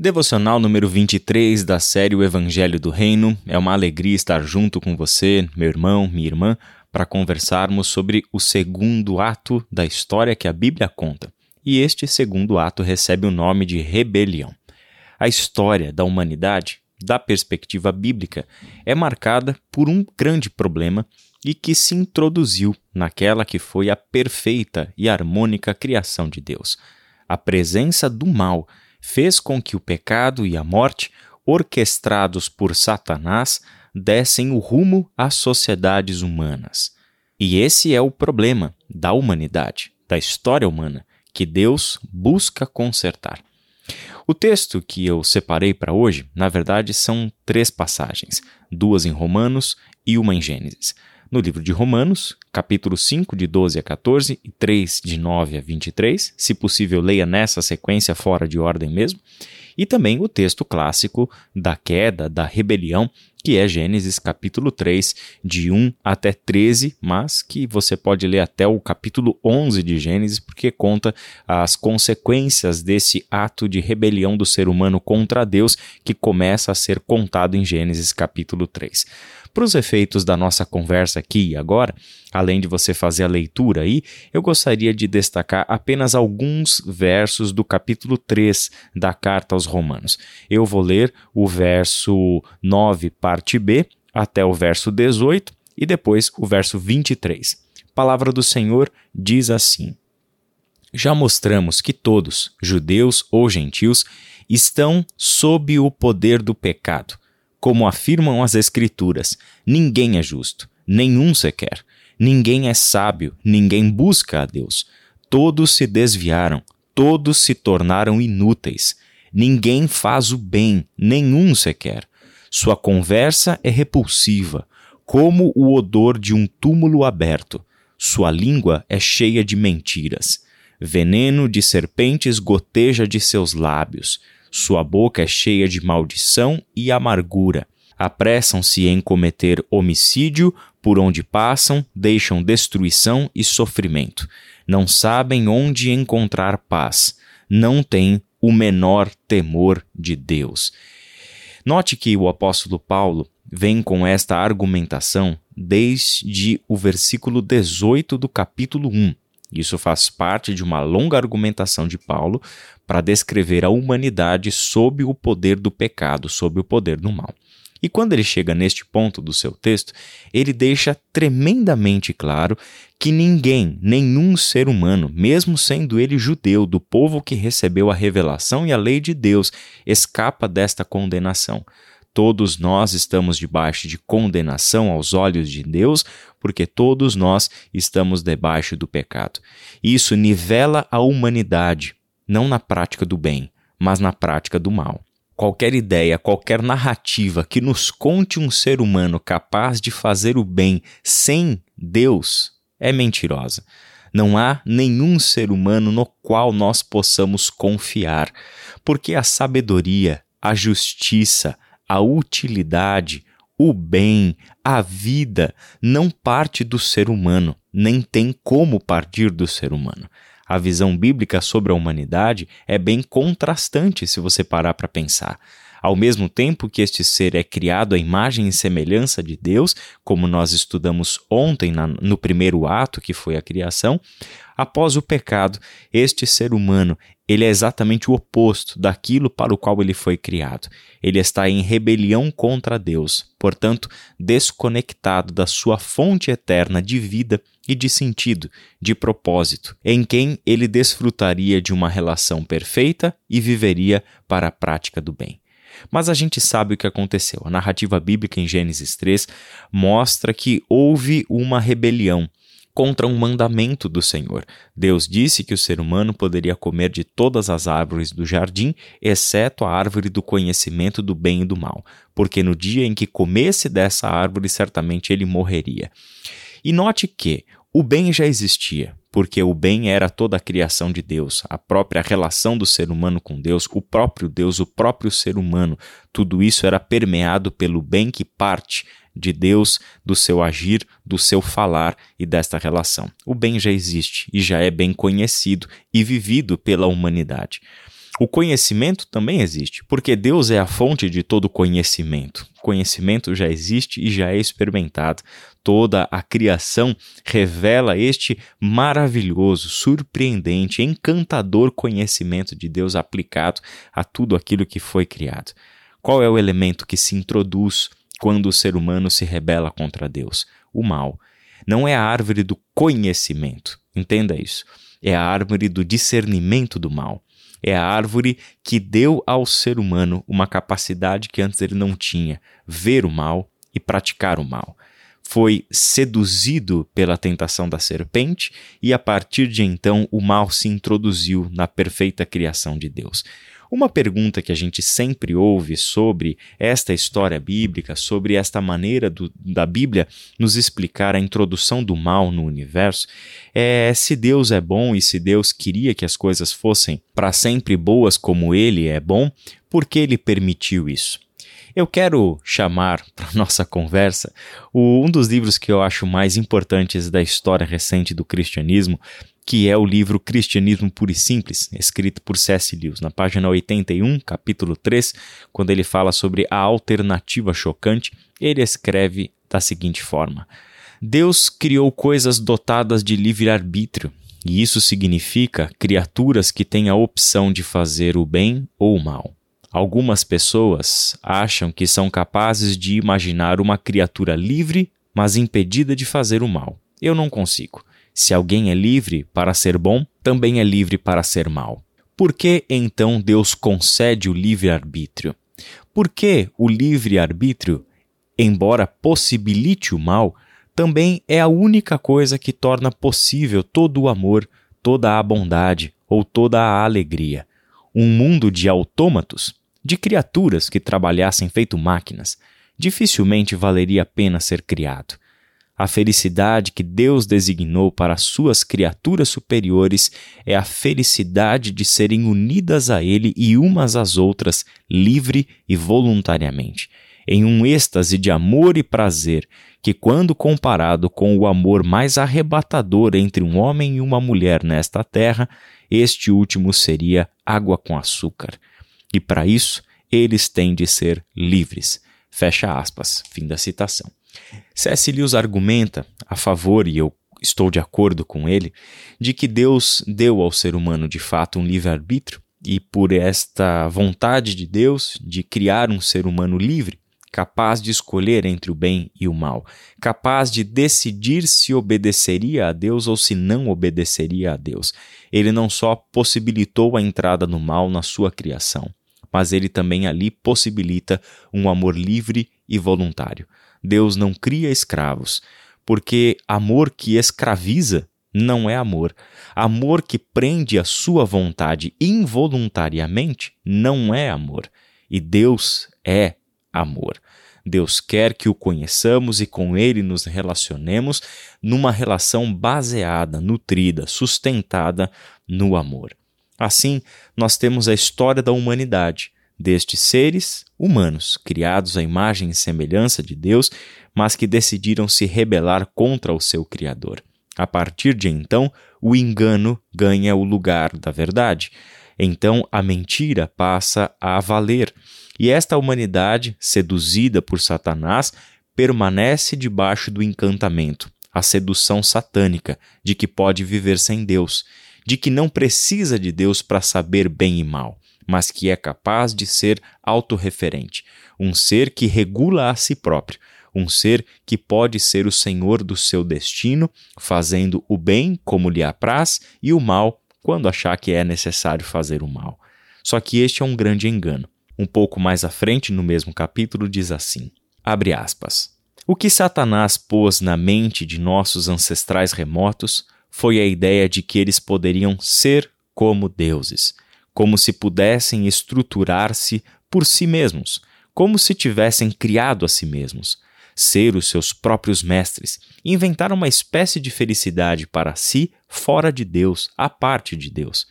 Devocional número 23 da série O Evangelho do Reino. É uma alegria estar junto com você, meu irmão, minha irmã, para conversarmos sobre o segundo ato da história que a Bíblia conta. E este segundo ato recebe o nome de rebelião. A história da humanidade, da perspectiva bíblica, é marcada por um grande problema e que se introduziu naquela que foi a perfeita e harmônica criação de Deus. A presença do mal fez com que o pecado e a morte, orquestrados por Satanás, dessem o rumo às sociedades humanas. E esse é o problema da humanidade, da história humana, que Deus busca consertar. O texto que eu separei para hoje, na verdade, são três passagens, duas em Romanos e uma em Gênesis. No livro de Romanos, capítulo 5, de 12 a 14 e 3, de 9 a 23. Se possível, leia nessa sequência fora de ordem mesmo. E também o texto clássico da queda, da rebelião, que é Gênesis capítulo 3, de 1 até 13, mas que você pode ler até o capítulo 11 de Gênesis, porque conta as consequências desse ato de rebelião do ser humano contra Deus que começa a ser contado em Gênesis capítulo 3. Para os efeitos da nossa conversa aqui e agora, além de você fazer a leitura aí, eu gostaria de destacar apenas alguns versos do capítulo 3 da carta aos Romanos. Eu vou ler o verso 9, parte B, até o verso 18 e depois o verso 23. A palavra do Senhor diz assim: Já mostramos que todos, judeus ou gentios, estão sob o poder do pecado como afirmam as Escrituras, ninguém é justo, nenhum sequer. Ninguém é sábio, ninguém busca a Deus. Todos se desviaram, todos se tornaram inúteis. Ninguém faz o bem, nenhum sequer. Sua conversa é repulsiva, como o odor de um túmulo aberto. Sua língua é cheia de mentiras. Veneno de serpentes goteja de seus lábios. Sua boca é cheia de maldição e amargura. Apressam-se em cometer homicídio, por onde passam, deixam destruição e sofrimento. Não sabem onde encontrar paz. Não têm o menor temor de Deus. Note que o apóstolo Paulo vem com esta argumentação desde o versículo 18 do capítulo 1. Isso faz parte de uma longa argumentação de Paulo para descrever a humanidade sob o poder do pecado, sob o poder do mal. E quando ele chega neste ponto do seu texto, ele deixa tremendamente claro que ninguém, nenhum ser humano, mesmo sendo ele judeu, do povo que recebeu a revelação e a lei de Deus, escapa desta condenação. Todos nós estamos debaixo de condenação aos olhos de Deus, porque todos nós estamos debaixo do pecado. Isso nivela a humanidade, não na prática do bem, mas na prática do mal. Qualquer ideia, qualquer narrativa que nos conte um ser humano capaz de fazer o bem sem Deus é mentirosa. Não há nenhum ser humano no qual nós possamos confiar, porque a sabedoria, a justiça, a utilidade, o bem, a vida não parte do ser humano, nem tem como partir do ser humano. A visão bíblica sobre a humanidade é bem contrastante se você parar para pensar. Ao mesmo tempo que este ser é criado à imagem e semelhança de Deus, como nós estudamos ontem na, no primeiro ato, que foi a criação, após o pecado, este ser humano ele é exatamente o oposto daquilo para o qual ele foi criado. Ele está em rebelião contra Deus, portanto, desconectado da sua fonte eterna de vida e de sentido, de propósito, em quem ele desfrutaria de uma relação perfeita e viveria para a prática do bem. Mas a gente sabe o que aconteceu. A narrativa bíblica em Gênesis 3 mostra que houve uma rebelião contra um mandamento do Senhor. Deus disse que o ser humano poderia comer de todas as árvores do jardim, exceto a árvore do conhecimento do bem e do mal, porque no dia em que comesse dessa árvore, certamente ele morreria. E note que o bem já existia, porque o bem era toda a criação de Deus, a própria relação do ser humano com Deus, o próprio Deus, o próprio ser humano. Tudo isso era permeado pelo bem que parte de Deus, do seu agir, do seu falar e desta relação. O bem já existe e já é bem conhecido e vivido pela humanidade. O conhecimento também existe, porque Deus é a fonte de todo conhecimento. Conhecimento já existe e já é experimentado. Toda a criação revela este maravilhoso, surpreendente, encantador conhecimento de Deus aplicado a tudo aquilo que foi criado. Qual é o elemento que se introduz quando o ser humano se rebela contra Deus? O mal. Não é a árvore do conhecimento, entenda isso. É a árvore do discernimento do mal. É a árvore que deu ao ser humano uma capacidade que antes ele não tinha: ver o mal e praticar o mal. Foi seduzido pela tentação da serpente e a partir de então o mal se introduziu na perfeita criação de Deus. Uma pergunta que a gente sempre ouve sobre esta história bíblica, sobre esta maneira do, da Bíblia nos explicar a introdução do mal no universo, é se Deus é bom e se Deus queria que as coisas fossem para sempre boas como Ele é bom, por que Ele permitiu isso? Eu quero chamar para nossa conversa um dos livros que eu acho mais importantes da história recente do cristianismo, que é o livro Cristianismo Puro e Simples, escrito por C.S. Lewis, na página 81, capítulo 3, quando ele fala sobre a alternativa chocante, ele escreve da seguinte forma: Deus criou coisas dotadas de livre-arbítrio, e isso significa criaturas que têm a opção de fazer o bem ou o mal. Algumas pessoas acham que são capazes de imaginar uma criatura livre, mas impedida de fazer o mal. Eu não consigo. Se alguém é livre para ser bom, também é livre para ser mal. Por que então Deus concede o livre-arbítrio? Porque o livre-arbítrio, embora possibilite o mal, também é a única coisa que torna possível todo o amor, toda a bondade ou toda a alegria. Um mundo de autômatos, de criaturas que trabalhassem feito máquinas, dificilmente valeria a pena ser criado. A felicidade que Deus designou para suas criaturas superiores é a felicidade de serem unidas a Ele e umas às outras, livre e voluntariamente, em um êxtase de amor e prazer que, quando comparado com o amor mais arrebatador entre um homem e uma mulher nesta terra, este último seria água com açúcar. E para isso, eles têm de ser livres. Fecha aspas. Fim da citação. C.S. Lewis argumenta a favor, e eu estou de acordo com ele, de que Deus deu ao ser humano de fato um livre-arbítrio e por esta vontade de Deus de criar um ser humano livre, capaz de escolher entre o bem e o mal, capaz de decidir se obedeceria a Deus ou se não obedeceria a Deus. Ele não só possibilitou a entrada no mal na sua criação, mas ele também ali possibilita um amor livre e voluntário. Deus não cria escravos, porque amor que escraviza não é amor. Amor que prende a sua vontade involuntariamente não é amor. E Deus é amor. Deus quer que o conheçamos e com ele nos relacionemos numa relação baseada, nutrida, sustentada no amor. Assim, nós temos a história da humanidade, destes seres humanos, criados à imagem e semelhança de Deus, mas que decidiram se rebelar contra o seu Criador. A partir de então, o engano ganha o lugar da verdade. Então, a mentira passa a valer. E esta humanidade, seduzida por Satanás, permanece debaixo do encantamento, a sedução satânica de que pode viver sem Deus, de que não precisa de Deus para saber bem e mal mas que é capaz de ser autorreferente, um ser que regula a si próprio, um ser que pode ser o senhor do seu destino, fazendo o bem como lhe apraz e o mal quando achar que é necessário fazer o mal. Só que este é um grande engano. Um pouco mais à frente, no mesmo capítulo, diz assim: abre aspas. O que Satanás pôs na mente de nossos ancestrais remotos foi a ideia de que eles poderiam ser como deuses como se pudessem estruturar-se por si mesmos, como se tivessem criado a si mesmos, ser os seus próprios mestres, inventar uma espécie de felicidade para si fora de Deus, à parte de Deus.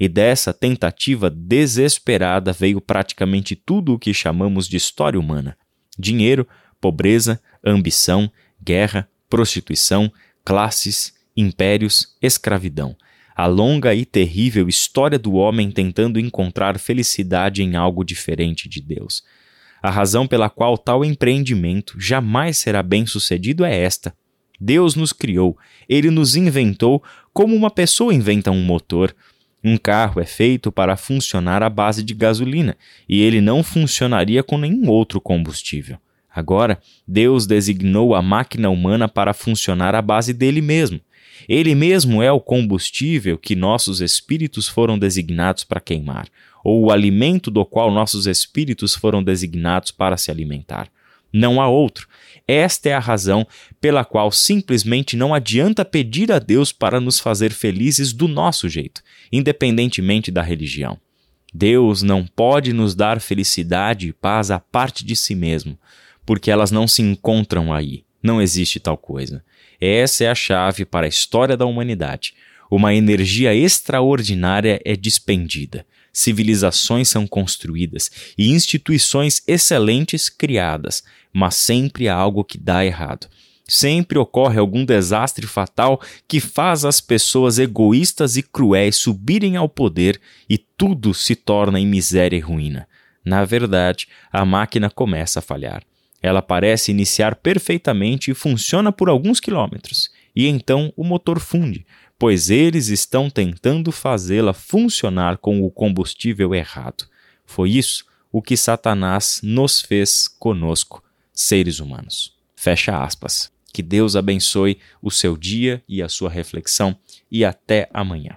E dessa tentativa desesperada veio praticamente tudo o que chamamos de história humana: dinheiro, pobreza, ambição, guerra, prostituição, classes, impérios, escravidão a longa e terrível história do homem tentando encontrar felicidade em algo diferente de Deus. A razão pela qual tal empreendimento jamais será bem-sucedido é esta: Deus nos criou, ele nos inventou como uma pessoa inventa um motor. Um carro é feito para funcionar à base de gasolina e ele não funcionaria com nenhum outro combustível. Agora, Deus designou a máquina humana para funcionar à base dele mesmo. Ele mesmo é o combustível que nossos espíritos foram designados para queimar, ou o alimento do qual nossos espíritos foram designados para se alimentar. Não há outro. Esta é a razão pela qual simplesmente não adianta pedir a Deus para nos fazer felizes do nosso jeito, independentemente da religião. Deus não pode nos dar felicidade e paz à parte de si mesmo, porque elas não se encontram aí. Não existe tal coisa. Essa é a chave para a história da humanidade. Uma energia extraordinária é despendida, civilizações são construídas e instituições excelentes criadas, mas sempre há algo que dá errado. Sempre ocorre algum desastre fatal que faz as pessoas egoístas e cruéis subirem ao poder e tudo se torna em miséria e ruína. Na verdade, a máquina começa a falhar. Ela parece iniciar perfeitamente e funciona por alguns quilômetros, e então o motor funde, pois eles estão tentando fazê-la funcionar com o combustível errado. Foi isso o que Satanás nos fez conosco, seres humanos. Fecha aspas. Que Deus abençoe o seu dia e a sua reflexão, e até amanhã.